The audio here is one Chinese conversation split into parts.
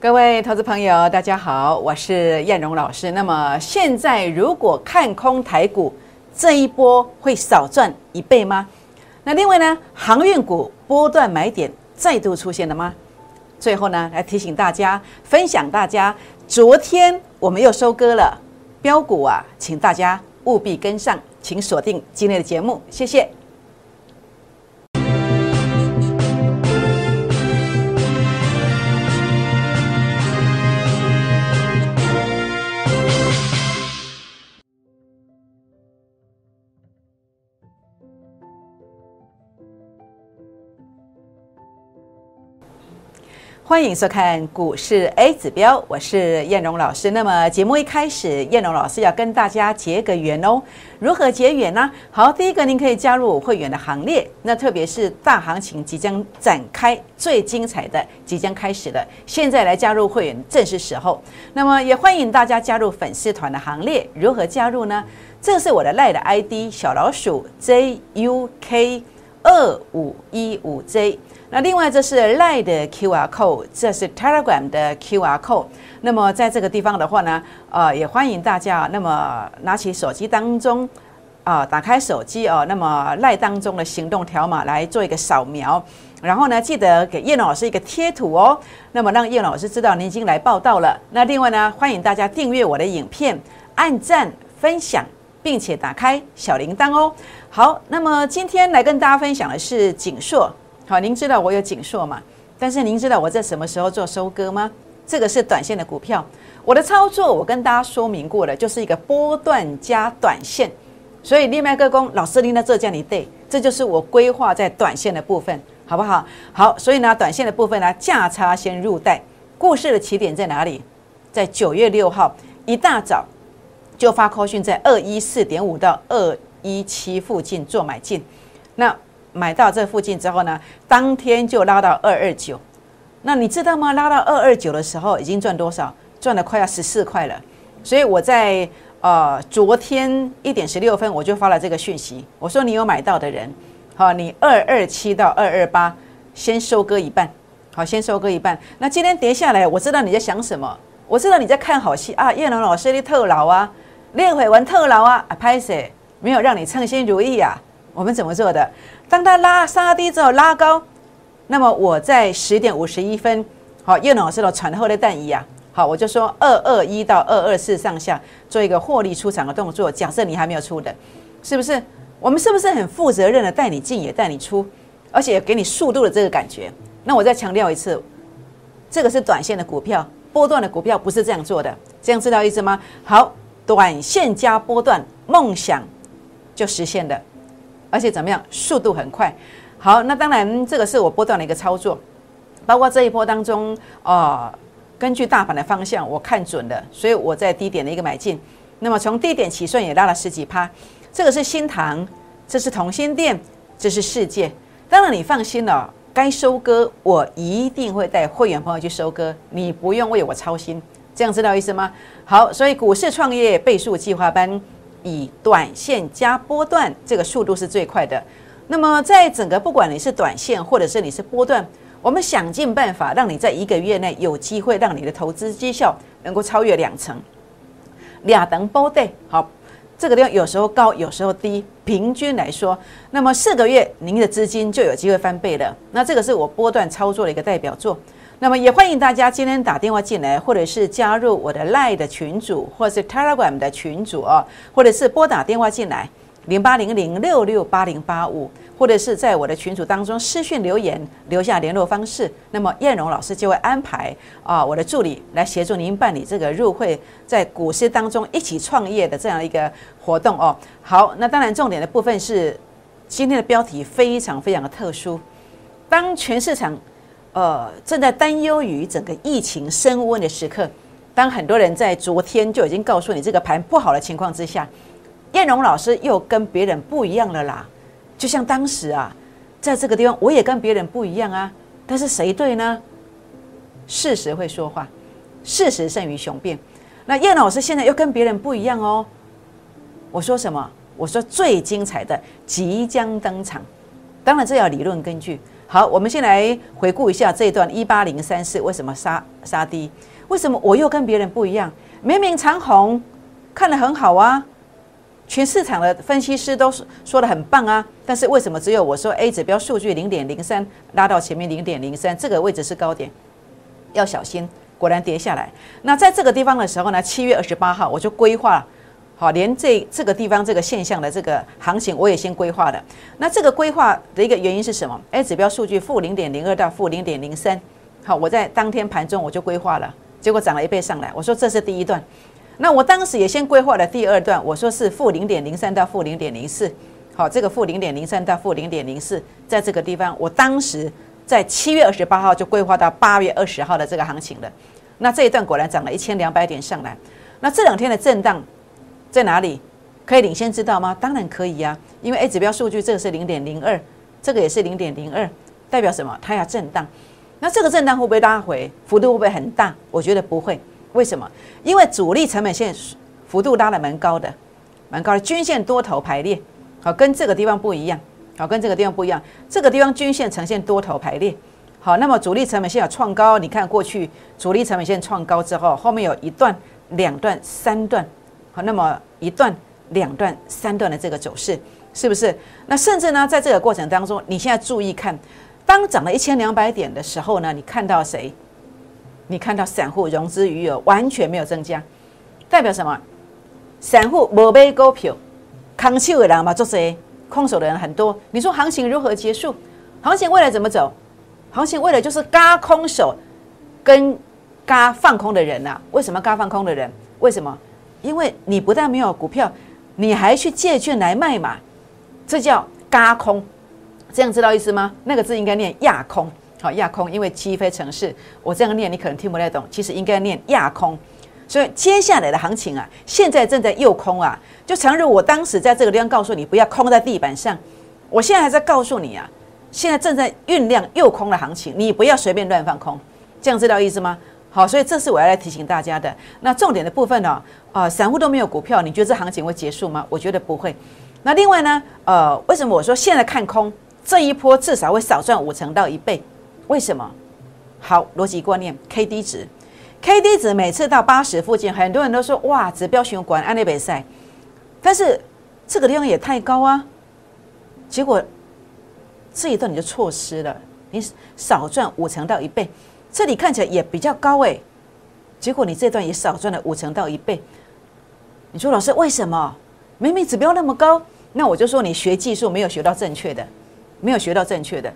各位投资朋友，大家好，我是燕荣老师。那么现在如果看空台股，这一波会少赚一倍吗？那另外呢，航运股波段买点再度出现了吗？最后呢，来提醒大家，分享大家，昨天我们又收割了标股啊，请大家务必跟上，请锁定今天的节目，谢谢。欢迎收看股市 A 指标，我是燕荣老师。那么节目一开始，燕荣老师要跟大家结个缘哦。如何结缘呢？好，第一个，您可以加入我会员的行列。那特别是大行情即将展开，最精彩的即将开始了，现在来加入会员正是时候。那么也欢迎大家加入粉丝团的行列。如何加入呢？这是我的赖的 ID 小老鼠 JUK 二五一五 J。那另外这是 Line 的 QR code，这是 Telegram 的 QR code。那么在这个地方的话呢，呃，也欢迎大家那么拿起手机当中啊，打开手机哦，那么赖当中的行动条码来做一个扫描，然后呢，记得给叶老师一个贴图哦，那么让叶老师知道您已经来报道了。那另外呢，欢迎大家订阅我的影片，按赞、分享，并且打开小铃铛哦。好，那么今天来跟大家分享的是锦硕。好，您知道我有锦硕嘛？但是您知道我在什么时候做收割吗？这个是短线的股票，我的操作我跟大家说明过了，就是一个波段加短线。所以另外一个工老师您在这叫你对，这就是我规划在短线的部分，好不好？好，所以呢，短线的部分呢，价差先入袋。故事的起点在哪里？在九月六号一大早就发快讯，在二一四点五到二一七附近做买进。那买到这附近之后呢，当天就拉到二二九，那你知道吗？拉到二二九的时候已经赚多少？赚了快要十四块了。所以我在呃昨天一点十六分我就发了这个讯息，我说你有买到的人，好，你二二七到二二八先收割一半，好，先收割一半。那今天跌下来，我知道你在想什么，我知道你在看好戏啊，叶龙老师的特劳啊，练会玩特劳啊，啊，拍摄没有让你称心如意啊。我们怎么做的？当它拉杀低之后拉高，那么我在十点五十一分，好，叶老师的传后的弹一啊，好，我就说二二一到二二四上下做一个获利出场的动作。假设你还没有出的，是不是？我们是不是很负责任的带你进也带你出，而且给你速度的这个感觉？那我再强调一次，这个是短线的股票，波段的股票不是这样做的，这样知道意思吗？好，短线加波段，梦想就实现了。而且怎么样？速度很快。好，那当然这个是我波段的一个操作，包括这一波当中，呃，根据大盘的方向我看准了，所以我在低点的一个买进。那么从低点起算也拉了十几趴。这个是新塘，这是同心店，这是世界。当然你放心了，该收割我一定会带会员朋友去收割，你不用为我操心。这样知道意思吗？好，所以股市创业倍数计划班。以短线加波段，这个速度是最快的。那么，在整个不管你是短线或者是你是波段，我们想尽办法让你在一个月内有机会让你的投资绩效能够超越两成。俩等波段，好，这个地方有时候高，有时候低，平均来说，那么四个月您的资金就有机会翻倍了。那这个是我波段操作的一个代表作。那么也欢迎大家今天打电话进来，或者是加入我的 Line 的群组，或者是 Telegram 的群组哦，或者是拨打电话进来零八零零六六八零八五，或者是在我的群组当中私讯留言，留下联络方式。那么燕荣老师就会安排啊，我的助理来协助您办理这个入会，在股市当中一起创业的这样一个活动哦。好，那当然重点的部分是今天的标题非常非常的特殊，当全市场。呃，正在担忧于整个疫情升温的时刻，当很多人在昨天就已经告诉你这个盘不好的情况之下，燕荣老师又跟别人不一样了啦。就像当时啊，在这个地方我也跟别人不一样啊，但是谁对呢？事实会说话，事实胜于雄辩。那燕老师现在又跟别人不一样哦。我说什么？我说最精彩的即将登场。当然这要理论根据。好，我们先来回顾一下这一段一八零三四为什么杀杀低？为什么我又跟别人不一样？明明长虹看得很好啊，全市场的分析师都说的很棒啊，但是为什么只有我说 A 指标数据零点零三拉到前面零点零三这个位置是高点，要小心，果然跌下来。那在这个地方的时候呢，七月二十八号我就规划。好，连这这个地方这个现象的这个行情，我也先规划了。那这个规划的一个原因是什么？A 指标数据负零点零二到负零点零三。好，我在当天盘中我就规划了，结果涨了一倍上来。我说这是第一段。那我当时也先规划了第二段，我说是负零点零三到负零点零四。好，这个负零点零三到负零点零四，在这个地方，我当时在七月二十八号就规划到八月二十号的这个行情了。那这一段果然涨了一千两百点上来。那这两天的震荡。在哪里可以领先知道吗？当然可以呀，因为 A 指标数据这个是零点零二，这个也是零点零二，代表什么？它要震荡。那这个震荡会不会拉回？幅度会不会很大？我觉得不会。为什么？因为主力成本线幅度拉的蛮高的，蛮高的。均线多头排列，好，跟这个地方不一样。好，跟这个地方不一样。这个地方均线呈现多头排列。好，那么主力成本线要创高，你看过去主力成本线创高之后，后面有一段、两段、三段。那么一段、两段、三段的这个走势，是不是？那甚至呢，在这个过程当中，你现在注意看，当涨了一千两百点的时候呢，你看到谁？你看到散户融资余额完全没有增加，代表什么？散户没买股票，空手的人嘛，做谁？空手的人很多。你说行情如何结束？行情未来怎么走？行情未来就是嘎空手跟嘎放空的人呐。为什么嘎放空的人？为什么？因为你不但没有股票，你还去借券来卖嘛，这叫嘎空，这样知道意思吗？那个字应该念亚空，好亚空，因为鸡飞城市，我这样念你可能听不太懂，其实应该念亚空。所以接下来的行情啊，现在正在诱空啊，就诚如我当时在这个地方告诉你不要空在地板上，我现在还在告诉你啊，现在正在酝酿诱空的行情，你不要随便乱放空，这样知道意思吗？好，所以这是我要来提醒大家的。那重点的部分呢？啊，散户都没有股票，你觉得这行情会结束吗？我觉得不会。那另外呢？呃，为什么我说现在看空这一波至少会少赚五成到一倍？为什么？好，逻辑观念，K D 值，K D 值每次到八十附近，很多人都说哇，指标循环安利比赛，但是这个地方也太高啊。结果这一段你就错失了，你少赚五成到一倍。这里看起来也比较高哎，结果你这段也少赚了五成到一倍。你说老师为什么？明明指标那么高，那我就说你学技术没有学到正确的，没有学到正确的。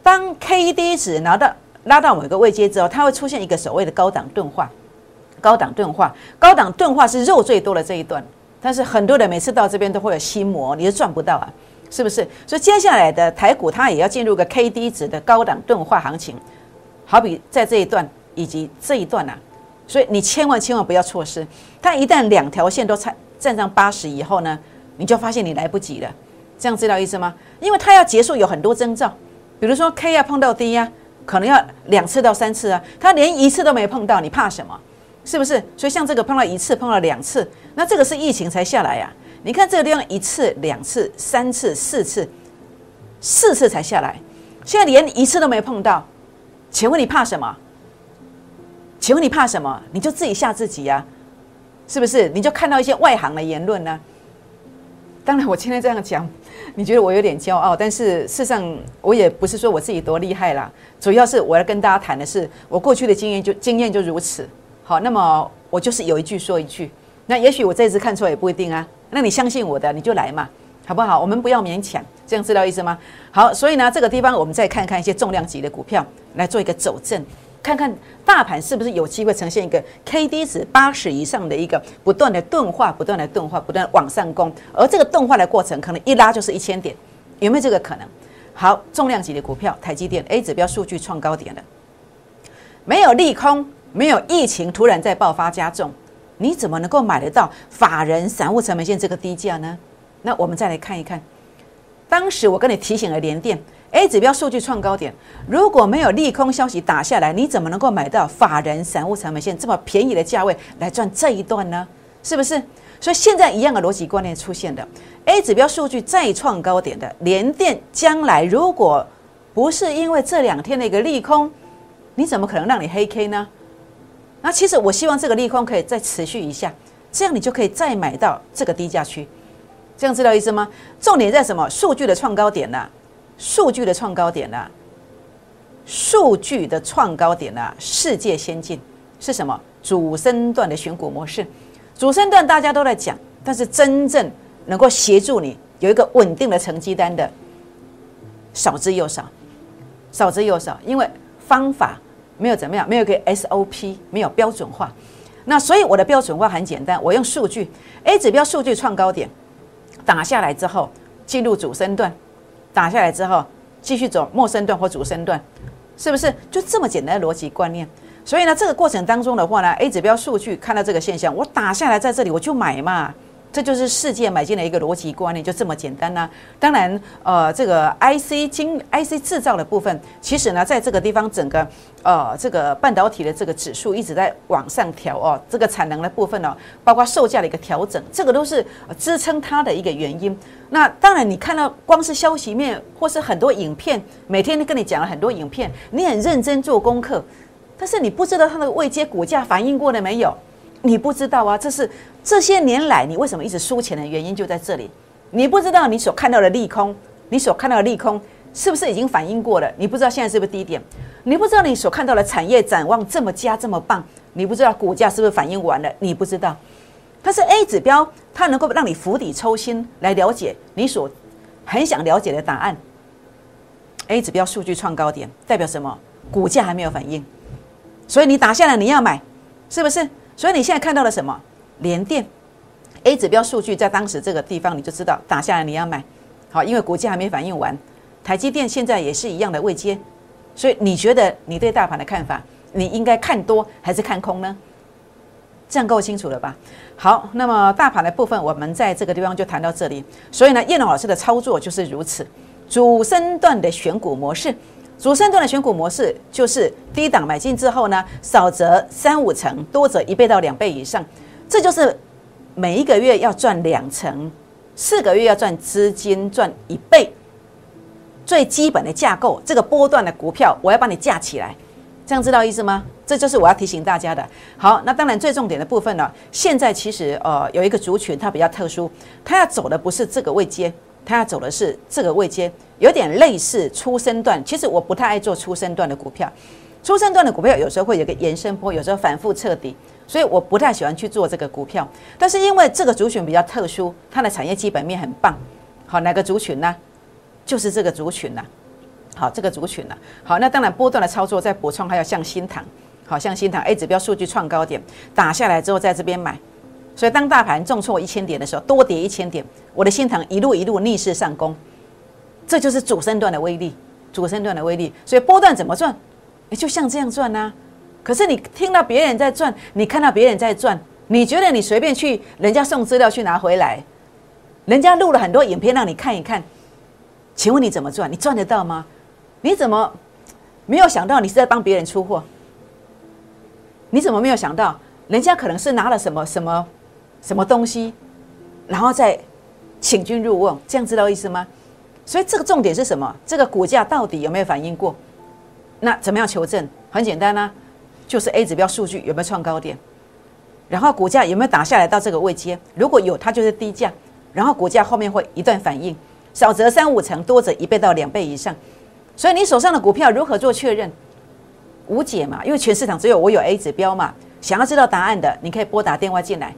当 K D 值拿到拉到某个位阶之后，它会出现一个所谓的高档钝化。高档钝化，高档钝化是肉最多的这一段，但是很多人每次到这边都会有心魔，你是赚不到啊，是不是？所以接下来的台股它也要进入个 K D 值的高档钝化行情。好比在这一段以及这一段呐，所以你千万千万不要错失。它一旦两条线都站站上八十以后呢，你就发现你来不及了。这样知道意思吗？因为它要结束有很多征兆，比如说 K 要碰到 D 呀，可能要两次到三次啊。它连一次都没碰到，你怕什么？是不是？所以像这个碰到一次，碰到两次，那这个是疫情才下来呀。你看这个地方一次、两次、三次、四次，四次才下来，现在连一次都没碰到。请问你怕什么？请问你怕什么？你就自己吓自己呀，是不是？你就看到一些外行的言论呢？当然，我今天这样讲，你觉得我有点骄傲，但是事实上，我也不是说我自己多厉害啦。主要是我要跟大家谈的是，我过去的经验就经验就如此。好，那么我就是有一句说一句。那也许我这次看错也不一定啊。那你相信我的，你就来嘛。好不好？我们不要勉强，这样知道意思吗？好，所以呢，这个地方我们再看看一些重量级的股票来做一个走正，看看大盘是不是有机会呈现一个 K D 值八十以上的一个不断的钝化、不断的钝化、不断往上攻，而这个钝化的过程可能一拉就是一千点，有没有这个可能？好，重量级的股票，台积电 A 指标数据创高点了，没有利空，没有疫情突然在爆发加重，你怎么能够买得到法人散户成本线这个低价呢？那我们再来看一看，当时我跟你提醒了联电 A 指标数据创高点，如果没有利空消息打下来，你怎么能够买到法人散户成本线这么便宜的价位来赚这一段呢？是不是？所以现在一样的逻辑观念出现的，A 指标数据再创高点的联电，将来如果不是因为这两天的一个利空，你怎么可能让你黑 K 呢？那其实我希望这个利空可以再持续一下，这样你就可以再买到这个低价区。这样知道意思吗？重点在什么？数据的创高点呢？数据的创高点呢？数据的创高点呢？世界先进是什么？主升段的选股模式。主升段大家都在讲，但是真正能够协助你有一个稳定的成绩单的少之又少，少之又少，因为方法没有怎么样，没有个 SOP，没有标准化。那所以我的标准化很简单，我用数据 A 指标数据创高点。打下来之后，进入主升段，打下来之后继续走末升段或主升段，是不是就这么简单的逻辑观念？所以呢，这个过程当中的话呢，A 指标数据看到这个现象，我打下来在这里我就买嘛。这就是世界买进的一个逻辑观念，就这么简单呐。当然，呃，这个 IC 晶 IC 制造的部分，其实呢，在这个地方整个呃这个半导体的这个指数一直在往上调哦。这个产能的部分呢，包括售价的一个调整，这个都是支撑它的一个原因。那当然，你看到光是消息面或是很多影片，每天都跟你讲了很多影片，你很认真做功课，但是你不知道它的未接股价反应过了没有？你不知道啊，这是这些年来你为什么一直输钱的原因就在这里。你不知道你所看到的利空，你所看到的利空是不是已经反映过了？你不知道现在是不是低点？你不知道你所看到的产业展望这么佳这么棒？你不知道股价是不是反应完了？你不知道。它是 A 指标，它能够让你釜底抽薪来了解你所很想了解的答案。A 指标数据创高点代表什么？股价还没有反应，所以你打下来你要买，是不是？所以你现在看到了什么？联电 A 指标数据在当时这个地方，你就知道打下来你要买，好，因为股价还没反应完。台积电现在也是一样的位阶，所以你觉得你对大盘的看法，你应该看多还是看空呢？这样够清楚了吧？好，那么大盘的部分，我们在这个地方就谈到这里。所以呢，叶龙老师的操作就是如此，主升段的选股模式。主升段的选股模式就是低档买进之后呢，少则三五成，多则一倍到两倍以上，这就是每一个月要赚两成，四个月要赚资金赚一倍，最基本的架构。这个波段的股票，我要帮你架起来，这样知道意思吗？这就是我要提醒大家的。好，那当然最重点的部分呢，现在其实呃有一个族群它比较特殊，它要走的不是这个位阶。他要走的是这个位阶，有点类似初升段。其实我不太爱做初升段的股票，初升段的股票有时候会有个延伸波，有时候反复彻底，所以我不太喜欢去做这个股票。但是因为这个族群比较特殊，它的产业基本面很棒。好，哪个族群呢？就是这个族群呐。好，这个族群呐。好，那当然波段的操作再补充，还有像新塘，好像新塘 A 指标数据创高点打下来之后，在这边买。所以当大盘重挫一千点的时候，多跌一千点，我的心疼一路一路逆势上攻，这就是主升段的威力，主升段的威力。所以波段怎么赚？也就像这样赚呐。可是你听到别人在赚，你看到别人在赚，你觉得你随便去人家送资料去拿回来，人家录了很多影片让你看一看，请问你怎么赚？你赚得到吗？你怎么没有想到你是在帮别人出货？你怎么没有想到人家可能是拿了什么什么？什么东西，然后再请君入瓮，这样知道意思吗？所以这个重点是什么？这个股价到底有没有反应过？那怎么样求证？很简单啦，就是 A 指标数据有没有创高点，然后股价有没有打下来到这个位阶？如果有，它就是低价，然后股价后面会一段反应，少则三五成，多则一倍到两倍以上。所以你手上的股票如何做确认？无解嘛，因为全市场只有我有 A 指标嘛。想要知道答案的，你可以拨打电话进来。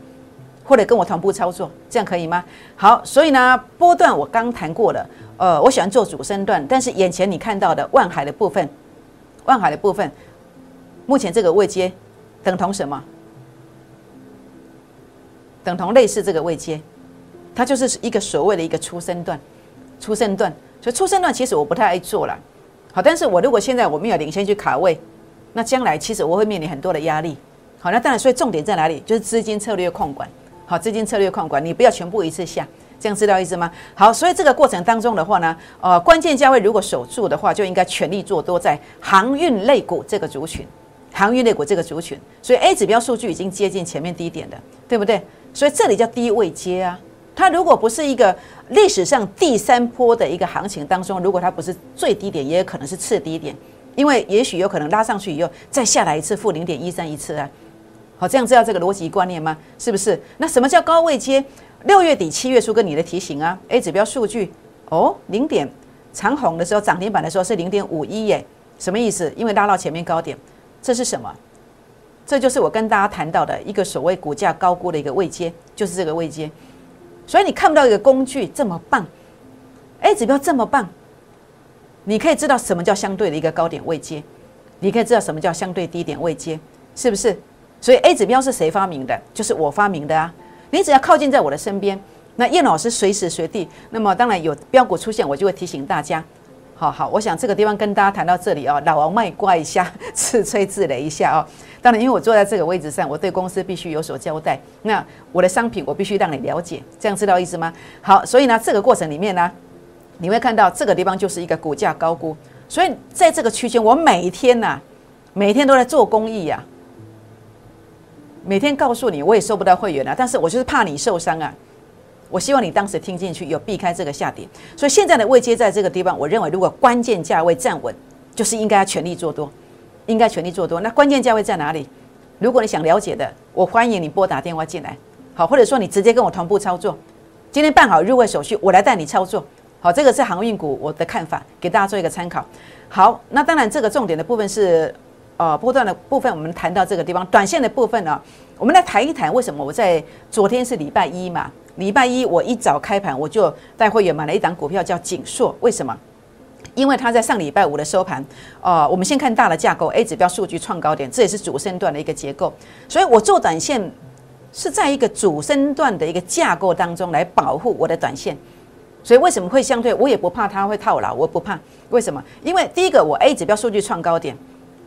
或者跟我同步操作，这样可以吗？好，所以呢，波段我刚谈过了，呃，我喜欢做主升段，但是眼前你看到的万海的部分，万海的部分，目前这个位阶等同什么？等同类似这个位阶，它就是一个所谓的一个出生段，出生段，所以出生段其实我不太爱做了。好，但是我如果现在我没有领先去卡位，那将来其实我会面临很多的压力。好，那当然，所以重点在哪里？就是资金策略控管。好，资金策略控管，你不要全部一次下，这样知道意思吗？好，所以这个过程当中的话呢，呃，关键价位如果守住的话，就应该全力做多在航运类股这个族群，航运类股这个族群。所以 A 指标数据已经接近前面低点的，对不对？所以这里叫低位接啊，它如果不是一个历史上第三波的一个行情当中，如果它不是最低点，也有可能是次低点，因为也许有可能拉上去以后再下来一次负零点一三一次啊。好，这样知道这个逻辑观念吗？是不是？那什么叫高位接？六月底七月初跟你的提醒啊，A 指标数据哦，零点长红的时候涨停板的时候是零点五一耶，什么意思？因为拉到前面高点，这是什么？这就是我跟大家谈到的一个所谓股价高估的一个位阶，就是这个位阶。所以你看不到一个工具这么棒，A 指标这么棒，你可以知道什么叫相对的一个高点位阶，你可以知道什么叫相对低点位阶，是不是？所以 A 指标是谁发明的？就是我发明的啊！你只要靠近在我的身边，那叶老师随时随地，那么当然有标股出现，我就会提醒大家。好好，我想这个地方跟大家谈到这里哦，老王卖瓜一下，自吹自擂一下哦。当然，因为我坐在这个位置上，我对公司必须有所交代。那我的商品我必须让你了解，这样知道意思吗？好，所以呢，这个过程里面呢，你会看到这个地方就是一个股价高估。所以在这个区间，我每一天呐，每天都在做公益呀。每天告诉你，我也收不到会员了，但是我就是怕你受伤啊！我希望你当时听进去，有避开这个下跌。所以现在的位阶在这个地方，我认为如果关键价位站稳，就是应该要全力做多，应该全力做多。那关键价位在哪里？如果你想了解的，我欢迎你拨打电话进来，好，或者说你直接跟我同步操作。今天办好入会手续，我来带你操作。好，这个是航运股我的看法，给大家做一个参考。好，那当然这个重点的部分是。呃，波段的部分我们谈到这个地方，短线的部分呢，我们来谈一谈为什么我在昨天是礼拜一嘛？礼拜一我一早开盘我就带会员买了一档股票叫景硕，为什么？因为它在上礼拜五的收盘，呃，我们先看大的架构，A 指标数据创高点，这也是主升段的一个结构，所以我做短线是在一个主升段的一个架构当中来保护我的短线，所以为什么会相对我也不怕它会套牢，我不怕，为什么？因为第一个我 A 指标数据创高点。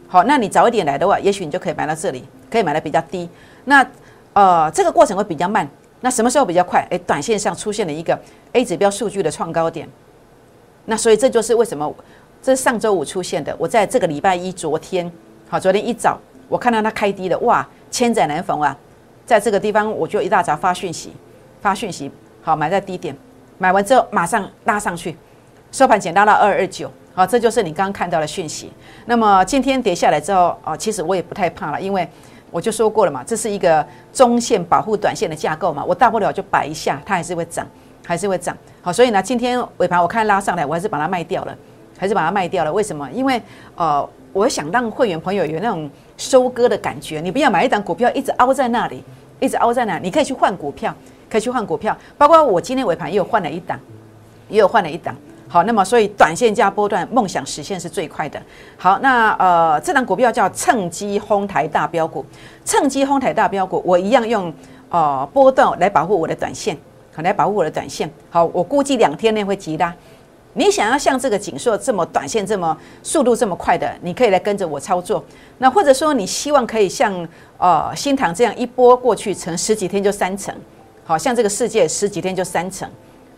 好，那你早一点来的话，也许你就可以买到这里，可以买的比较低。那呃，这个过程会比较慢。那什么时候比较快？诶，短线上出现了一个 A 指标数据的创高点。那所以这就是为什么这是上周五出现的。我在这个礼拜一昨天，好，昨天一早我看到它开低了，哇，千载难逢啊！在这个地方我就一大早发讯息，发讯息，好，买在低点，买完之后马上拉上去，收盘前拉到二二九。好，这就是你刚刚看到的讯息。那么今天跌下来之后，啊，其实我也不太怕了，因为我就说过了嘛，这是一个中线保护短线的架构嘛，我大不了就摆一下，它还是会涨，还是会涨。好，所以呢，今天尾盘我看拉上来，我还是把它卖掉了，还是把它卖掉了。为什么？因为呃，我想让会员朋友有那种收割的感觉，你不要买一档股票一直凹在那里，一直凹在那，你可以去换股票，可以去换股票。包括我今天尾盘也有换了一档，也有换了一档。好，那么所以短线加波段，梦想实现是最快的。好，那呃，这档股票叫趁机哄抬大标股，趁机哄抬大标股，我一样用呃波段来保护我的短线，好来保护我的短线。好，我估计两天内会急拉。你想要像这个锦硕这么短线这么速度这么快的，你可以来跟着我操作。那或者说你希望可以像呃新塘这样一波过去成十几天就三成，好像这个世界十几天就三成，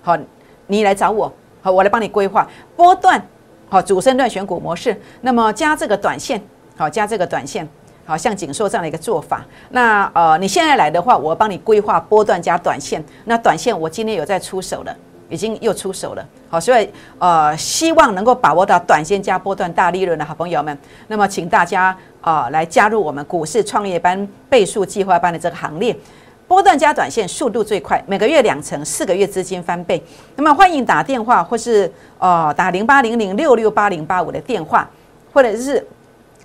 好，你来找我。我来帮你规划波段，好主升段选股模式。那么加这个短线，好加这个短线，好像锦硕这样的一个做法。那呃，你现在来的话，我帮你规划波段加短线。那短线我今天有在出手了，已经又出手了。好，所以呃，希望能够把握到短线加波段大利润的好朋友们，那么请大家啊来加入我们股市创业班倍数计划班的这个行列。波段加短线速度最快，每个月两成，四个月资金翻倍。那么欢迎打电话或是呃打零八零零六六八零八五的电话，或者是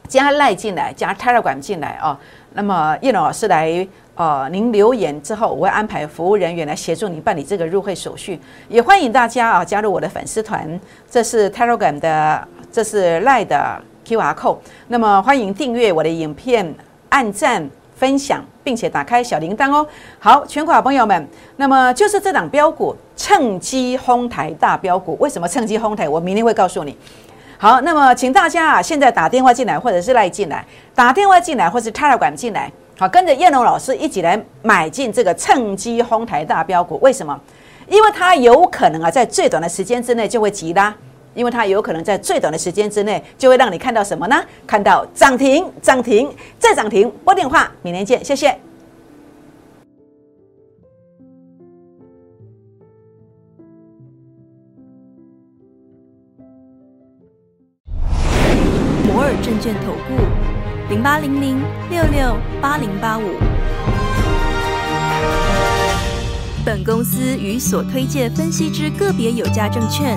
加赖进来，加 Telegram 进来哦。那么叶老师来呃，您留言之后，我会安排服务人员来协助你办理这个入会手续。也欢迎大家啊加入我的粉丝团，这是 Telegram 的，这是赖的 QR code。那么欢迎订阅我的影片，按赞。分享，并且打开小铃铛哦。好，全国好朋友们，那么就是这档标股趁机哄抬大标股。为什么趁机哄抬？我明天会告诉你。好，那么请大家啊，现在打电话进来，或者是赖进来，打电话进来，或是插了管进来，好，跟着燕龙老师一起来买进这个趁机哄抬大标股。为什么？因为它有可能啊，在最短的时间之内就会急拉。因为它有可能在最短的时间之内就会让你看到什么呢？看到涨停、涨停再涨停。拨电话，明天见，谢谢。摩尔证券投顾，零八零零六六八零八五。本公司与所推介分析之个别有价证券。